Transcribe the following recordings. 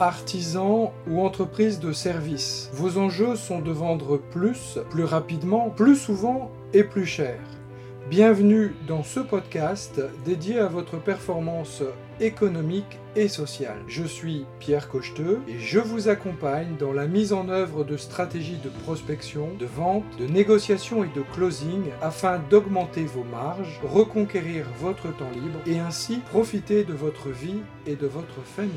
artisan ou entreprise de service. Vos enjeux sont de vendre plus, plus rapidement, plus souvent et plus cher. Bienvenue dans ce podcast dédié à votre performance économique et sociale. Je suis Pierre Cocheteux et je vous accompagne dans la mise en œuvre de stratégies de prospection, de vente, de négociation et de closing afin d'augmenter vos marges, reconquérir votre temps libre et ainsi profiter de votre vie et de votre famille.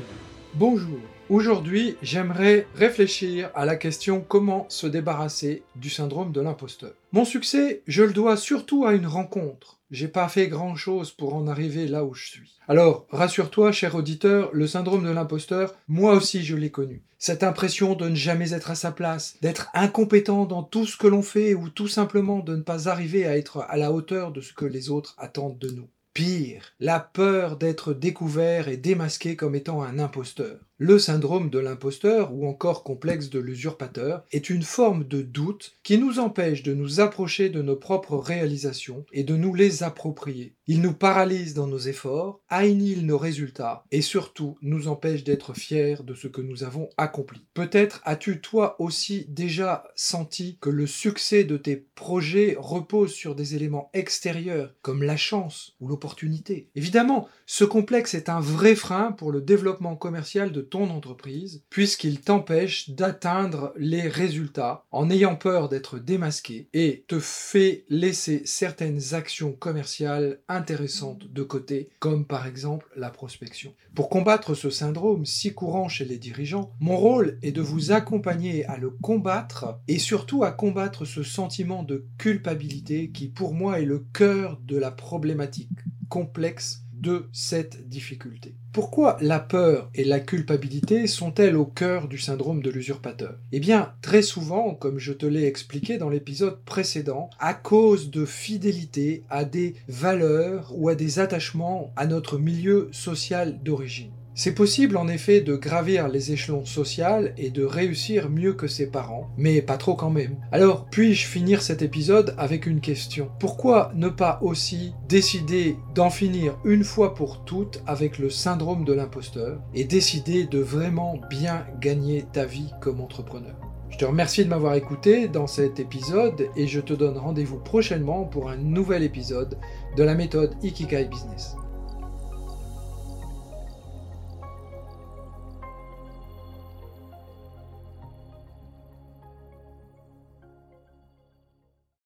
Bonjour. Aujourd'hui, j'aimerais réfléchir à la question comment se débarrasser du syndrome de l'imposteur. Mon succès, je le dois surtout à une rencontre. J'ai pas fait grand chose pour en arriver là où je suis. Alors, rassure-toi, cher auditeur, le syndrome de l'imposteur, moi aussi je l'ai connu. Cette impression de ne jamais être à sa place, d'être incompétent dans tout ce que l'on fait ou tout simplement de ne pas arriver à être à la hauteur de ce que les autres attendent de nous. Pire, la peur d'être découvert et démasqué comme étant un imposteur. Le syndrome de l'imposteur, ou encore complexe de l'usurpateur, est une forme de doute qui nous empêche de nous approcher de nos propres réalisations et de nous les approprier. Il nous paralyse dans nos efforts, annihile nos résultats et surtout nous empêche d'être fiers de ce que nous avons accompli. Peut-être as-tu toi aussi déjà senti que le succès de tes projets repose sur des éléments extérieurs comme la chance ou l'opportunité. Évidemment, ce complexe est un vrai frein pour le développement commercial de ton entreprise, puisqu'il t'empêche d'atteindre les résultats en ayant peur d'être démasqué et te fait laisser certaines actions commerciales intéressantes de côté, comme par exemple la prospection. Pour combattre ce syndrome si courant chez les dirigeants, mon rôle est de vous accompagner à le combattre et surtout à combattre ce sentiment de culpabilité qui pour moi est le cœur de la problématique complexe de cette difficulté. Pourquoi la peur et la culpabilité sont-elles au cœur du syndrome de l'usurpateur? Eh bien, très souvent, comme je te l'ai expliqué dans l'épisode précédent, à cause de fidélité à des valeurs ou à des attachements à notre milieu social d'origine. C'est possible en effet de gravir les échelons sociaux et de réussir mieux que ses parents, mais pas trop quand même. Alors, puis-je finir cet épisode avec une question? Pourquoi ne pas aussi décider d'en finir une fois pour toutes avec le syndrome de l'imposteur et décider de vraiment bien gagner ta vie comme entrepreneur? Je te remercie de m'avoir écouté dans cet épisode et je te donne rendez-vous prochainement pour un nouvel épisode de la méthode Ikigai Business.